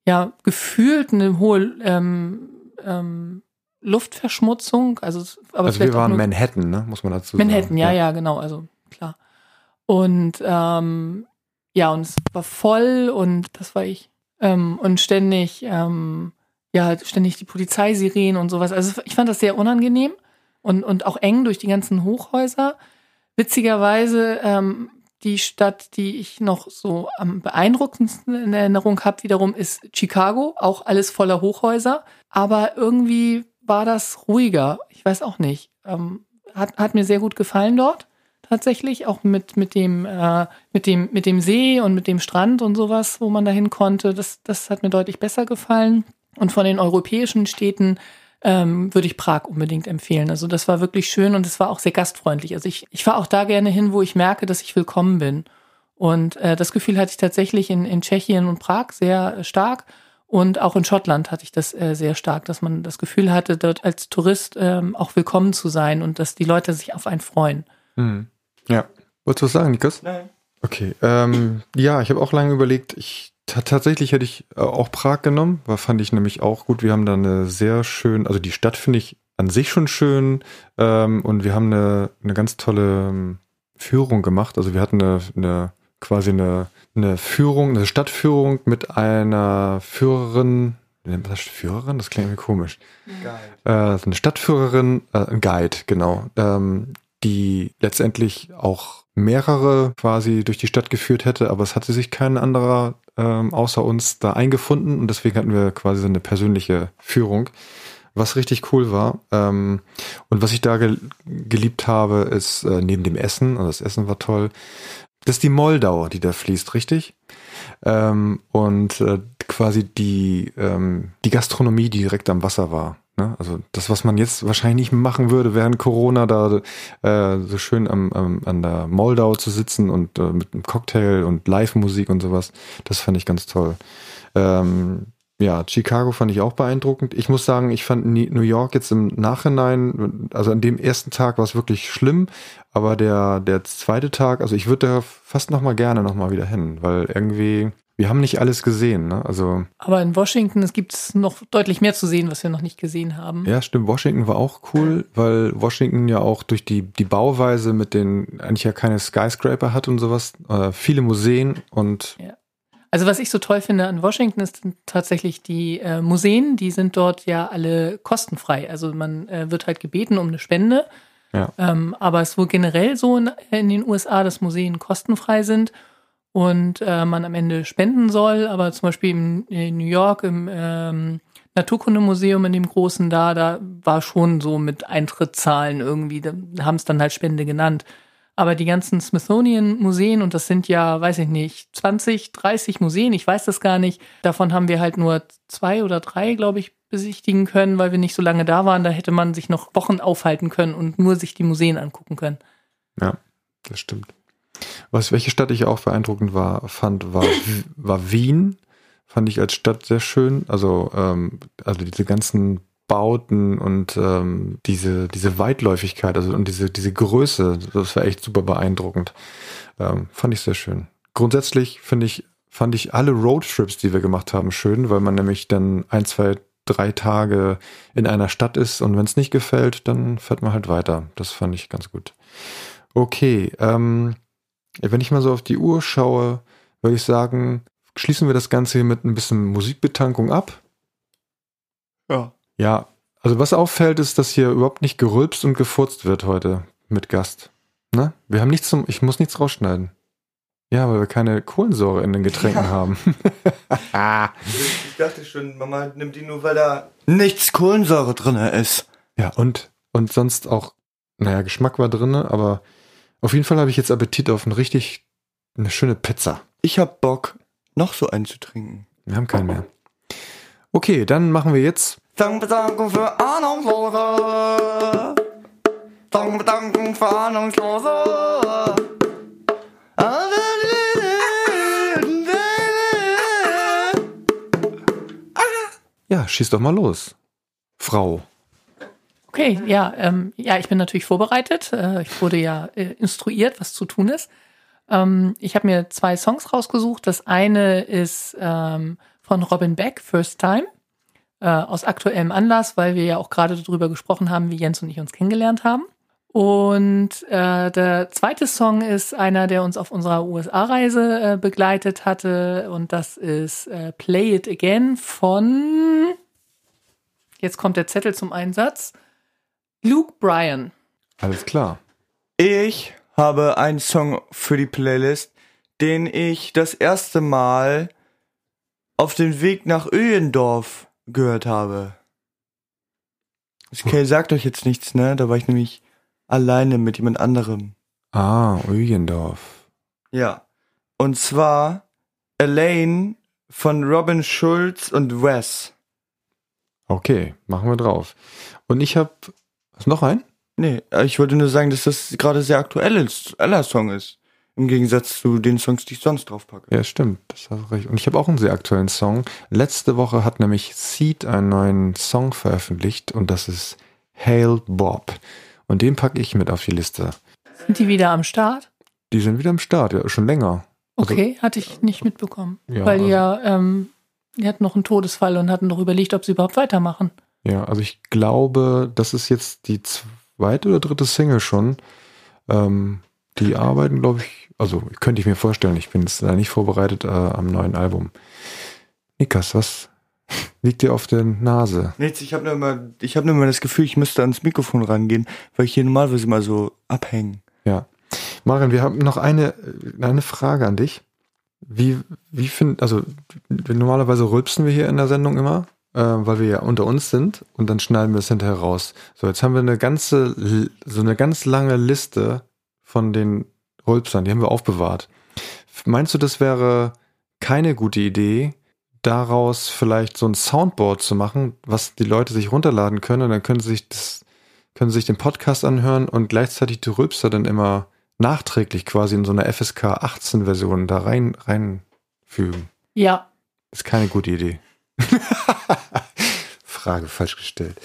ja gefühlt eine hohe ähm, ähm, Luftverschmutzung. Also, aber also wir waren Manhattan, ne? muss man dazu Manhattan, sagen. Manhattan, ja, ja, genau, also klar. Und ähm, ja, und es war voll und das war ich. Ähm, und ständig, ähm, ja, ständig die Polizeisirenen und sowas. Also ich fand das sehr unangenehm und, und auch eng durch die ganzen Hochhäuser. Witzigerweise, ähm, die Stadt, die ich noch so am beeindruckendsten in Erinnerung habe, wiederum ist Chicago, auch alles voller Hochhäuser. Aber irgendwie war das ruhiger. Ich weiß auch nicht. Ähm, hat, hat mir sehr gut gefallen dort tatsächlich, auch mit, mit, dem, äh, mit, dem, mit dem See und mit dem Strand und sowas, wo man dahin konnte. Das, das hat mir deutlich besser gefallen. Und von den europäischen Städten ähm, würde ich Prag unbedingt empfehlen. Also das war wirklich schön und es war auch sehr gastfreundlich. Also ich, ich fahre auch da gerne hin, wo ich merke, dass ich willkommen bin. Und äh, das Gefühl hatte ich tatsächlich in, in Tschechien und Prag sehr stark. Und auch in Schottland hatte ich das äh, sehr stark, dass man das Gefühl hatte, dort als Tourist ähm, auch willkommen zu sein und dass die Leute sich auf einen freuen. Mhm. Ja. Wolltest du was sagen, Nikos? Nein. Okay. Ähm, ja, ich habe auch lange überlegt, ich tatsächlich hätte ich äh, auch Prag genommen, war fand ich nämlich auch gut. Wir haben da eine sehr schön, also die Stadt finde ich an sich schon schön ähm, und wir haben eine, eine ganz tolle ähm, Führung gemacht. Also wir hatten eine, eine quasi eine, eine Führung, eine Stadtführung mit einer Führerin. Nennt man das Führerin? Das klingt mir komisch. Guide. Äh, eine Stadtführerin, äh, ein Guide, genau, ähm, die letztendlich auch mehrere quasi durch die Stadt geführt hätte, aber es hatte sich kein anderer ähm, außer uns da eingefunden und deswegen hatten wir quasi so eine persönliche Führung, was richtig cool war. Ähm, und was ich da ge geliebt habe, ist äh, neben dem Essen, also das Essen war toll, das ist die Moldau, die da fließt, richtig? Ähm, und äh, quasi die, ähm, die Gastronomie, direkt am Wasser war. Ne? Also das, was man jetzt wahrscheinlich nicht machen würde während Corona, da äh, so schön am, am, an der Moldau zu sitzen und äh, mit einem Cocktail und Live-Musik und sowas, das fand ich ganz toll. Ähm, ja, Chicago fand ich auch beeindruckend. Ich muss sagen, ich fand New York jetzt im Nachhinein, also an dem ersten Tag war es wirklich schlimm, aber der, der zweite Tag, also ich würde da fast noch mal gerne noch mal wieder hin, weil irgendwie, wir haben nicht alles gesehen, ne? Also. Aber in Washington, es gibt noch deutlich mehr zu sehen, was wir noch nicht gesehen haben. Ja, stimmt. Washington war auch cool, weil Washington ja auch durch die, die Bauweise mit den, eigentlich ja keine Skyscraper hat und sowas, äh, viele Museen und ja. Also was ich so toll finde an Washington ist tatsächlich die äh, Museen, die sind dort ja alle kostenfrei. Also man äh, wird halt gebeten um eine Spende. Ja. Ähm, aber es ist wohl generell so in, in, den USA, dass Museen kostenfrei sind und äh, man am Ende spenden soll. Aber zum Beispiel im, in New York im ähm, Naturkundemuseum in dem großen da, da war schon so mit Eintrittszahlen irgendwie, da haben es dann halt Spende genannt. Aber die ganzen Smithsonian-Museen, und das sind ja, weiß ich nicht, 20, 30 Museen, ich weiß das gar nicht. Davon haben wir halt nur zwei oder drei, glaube ich, besichtigen können, weil wir nicht so lange da waren. Da hätte man sich noch Wochen aufhalten können und nur sich die Museen angucken können. Ja, das stimmt. Was, welche Stadt ich auch beeindruckend war, fand, war, war Wien. Fand ich als Stadt sehr schön. Also, ähm, also diese ganzen Bauten und ähm, diese, diese Weitläufigkeit, also und diese, diese Größe, das war echt super beeindruckend. Ähm, fand ich sehr schön. Grundsätzlich finde ich, fand ich alle Roadtrips, die wir gemacht haben, schön, weil man nämlich dann ein, zwei, drei Tage in einer Stadt ist und wenn es nicht gefällt, dann fährt man halt weiter. Das fand ich ganz gut. Okay, ähm, wenn ich mal so auf die Uhr schaue, würde ich sagen, schließen wir das Ganze hier mit ein bisschen Musikbetankung ab. Ja. Ja, also was auffällt, ist, dass hier überhaupt nicht gerülpst und gefurzt wird heute. mit Gast. Ne? Wir haben nichts zum, ich muss nichts rausschneiden. Ja, weil wir keine Kohlensäure in den Getränken haben. Ich dachte schon, Mama nimmt die nur, weil da nichts Kohlensäure drin ist. ja, und, und sonst auch, naja, Geschmack war drinne, aber auf jeden Fall habe ich jetzt Appetit auf eine richtig, eine schöne Pizza. Ich hab Bock, noch so einen zu trinken. Wir haben keinen mehr. Okay, dann machen wir jetzt Dankbedankung für Ahnungslose. Dankbedankung für Ahnungslose. Ja, schieß doch mal los. Frau. Okay, ja, ähm, ja, ich bin natürlich vorbereitet. Äh, ich wurde ja äh, instruiert, was zu tun ist. Ähm, ich habe mir zwei Songs rausgesucht. Das eine ist ähm, von Robin Beck, First Time, äh, aus aktuellem Anlass, weil wir ja auch gerade darüber gesprochen haben, wie Jens und ich uns kennengelernt haben. Und äh, der zweite Song ist einer, der uns auf unserer USA-Reise äh, begleitet hatte. Und das ist äh, Play It Again von, jetzt kommt der Zettel zum Einsatz, Luke Bryan. Alles klar. Ich habe einen Song für die Playlist, den ich das erste Mal auf dem Weg nach Öhendorf gehört habe. Okay, sagt euch jetzt nichts, ne? Da war ich nämlich alleine mit jemand anderem. Ah, Uyendorf. Ja. Und zwar Elaine von Robin Schulz und Wes. Okay, machen wir drauf. Und ich habe, hast du noch einen? Nee, ich wollte nur sagen, dass das gerade sehr aktuelles aller Song ist. Im Gegensatz zu den Songs, die ich sonst draufpacke. Ja, stimmt. Das hast du recht. Und ich habe auch einen sehr aktuellen Song. Letzte Woche hat nämlich Seed einen neuen Song veröffentlicht und das ist Hail Bob. Und den packe ich mit auf die Liste. Sind die wieder am Start? Die sind wieder am Start, ja, schon länger. Also- Okay, hatte ich nicht mitbekommen. Ja, weil die also- ja, ähm, die hatten noch einen Todesfall und hatten doch überlegt, ob sie überhaupt weitermachen. Ja, also ich glaube, das ist jetzt die zweite oder dritte Single schon. Ähm, die arbeiten, glaube ich, also könnte ich mir vorstellen, ich bin jetzt da nicht vorbereitet äh, am neuen Album. Nikas, was liegt dir auf der Nase? Nichts, ich habe nur immer, ich habe nur immer das Gefühl, ich müsste ans Mikrofon rangehen, weil ich hier normalerweise immer so abhängen. Ja. Marian, wir haben noch eine, eine Frage an dich. Wie, wie find, also normalerweise rülpsen wir hier in der Sendung immer, äh, weil wir ja unter uns sind und dann schneiden wir es hinterher raus. So, jetzt haben wir eine ganze, so eine ganz lange Liste von den Rülpsern, die haben wir aufbewahrt. Meinst du, das wäre keine gute Idee, daraus vielleicht so ein Soundboard zu machen, was die Leute sich runterladen können und dann können sie sich das, können sie sich den Podcast anhören und gleichzeitig die Rülpser dann immer nachträglich quasi in so einer FSK 18 Version da rein, reinfügen. Ja, Ist keine gute Idee. Frage falsch gestellt.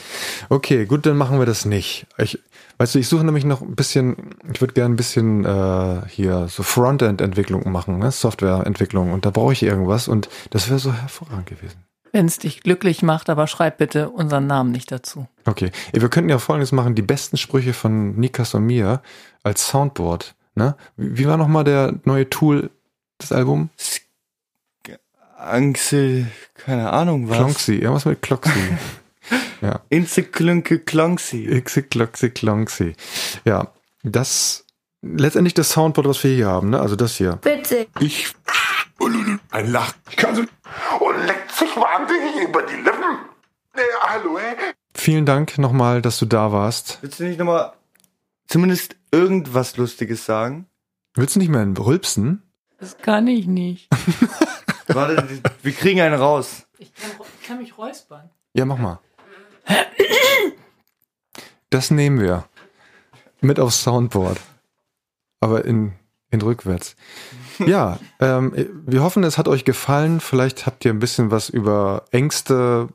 Okay, gut, dann machen wir das nicht. Ich, weißt du, ich suche nämlich noch ein bisschen, ich würde gerne ein bisschen äh, hier so Frontend-Entwicklung machen, ne? Softwareentwicklung und da brauche ich irgendwas und das wäre so hervorragend gewesen. wenn es dich glücklich macht, aber schreib bitte unseren Namen nicht dazu. Okay, wir könnten ja folgendes machen, die besten Sprüche von Nikas und mir als Soundboard. Ne? Wie war nochmal der neue Tool des Albums? Angse, keine Ahnung was. Klonxy, irgendwas mit Kloxy. ja. Inseklünke Klonxy. Ixi, Kloxy, Klonxy. Ja, das letztendlich das Soundboard, was wir hier haben, ne? Also das hier. Bitte. Ich. Ein Lach. Ich kann so. Und leckt sich wahnsinnig über die Lippen. Äh, hallo, ey. Vielen Dank nochmal, dass du da warst. Willst du nicht nochmal zumindest irgendwas Lustiges sagen? Willst du nicht mehr rülpsen? Das kann ich nicht. Warte, wir kriegen einen raus. Ich kann, ich kann mich räuspern. Ja, mach mal. Das nehmen wir. Mit aufs Soundboard. Aber in, in rückwärts. Ja, ähm, wir hoffen, es hat euch gefallen. Vielleicht habt ihr ein bisschen was über Ängste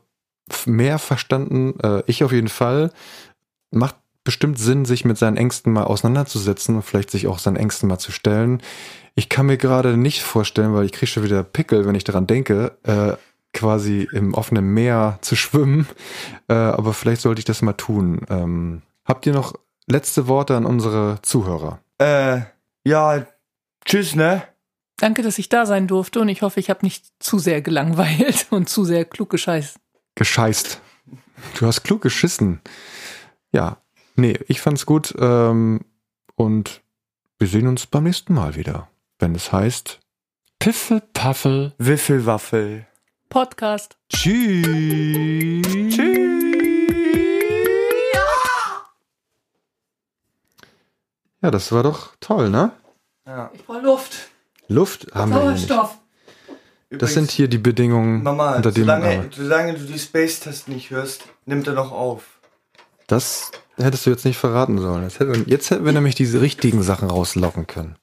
mehr verstanden. Äh, ich auf jeden Fall. Macht bestimmt Sinn, sich mit seinen Ängsten mal auseinanderzusetzen und vielleicht sich auch seinen Ängsten mal zu stellen. Ich kann mir gerade nicht vorstellen, weil ich kriege schon wieder Pickel, wenn ich daran denke, äh, quasi im offenen Meer zu schwimmen. Äh, aber vielleicht sollte ich das mal tun. Ähm, habt ihr noch letzte Worte an unsere Zuhörer? Äh, ja, tschüss, ne? Danke, dass ich da sein durfte und ich hoffe, ich habe nicht zu sehr gelangweilt und zu sehr klug gescheißt. Gescheißt. Du hast klug geschissen. Ja, nee, ich fand's gut. Ähm, und wir sehen uns beim nächsten Mal wieder, wenn es heißt Piffel, Paffel. Wiffelwaffel. Podcast. Tschüss. Ja, das war doch toll, ne? Ja. Ich brauche Luft. Luft haben wir hier nicht. Sauerstoff. Das sind hier die Bedingungen, Mama, unter denen man solange, solange du die Space-Test nicht hörst, nimmt er noch auf. Das hättest du jetzt nicht verraten sollen. Jetzt hätten, jetzt hätten wir nämlich diese richtigen Sachen rauslocken können.